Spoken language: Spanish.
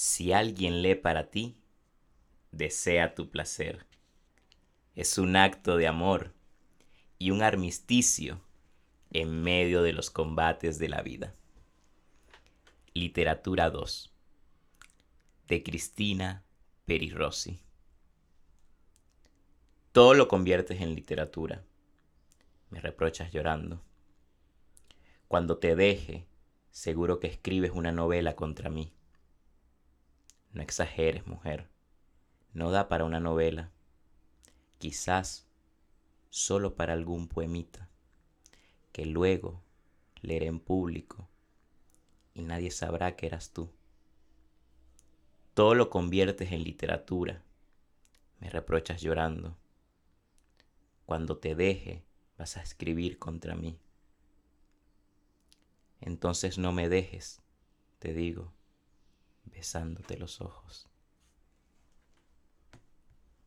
Si alguien lee para ti, desea tu placer. Es un acto de amor y un armisticio en medio de los combates de la vida. Literatura 2 de Cristina Perirossi. Todo lo conviertes en literatura. Me reprochas llorando. Cuando te deje, seguro que escribes una novela contra mí. No exageres, mujer. No da para una novela. Quizás solo para algún poemita que luego leeré en público y nadie sabrá que eras tú. Todo lo conviertes en literatura. Me reprochas llorando. Cuando te deje, vas a escribir contra mí. Entonces no me dejes, te digo besándote los ojos.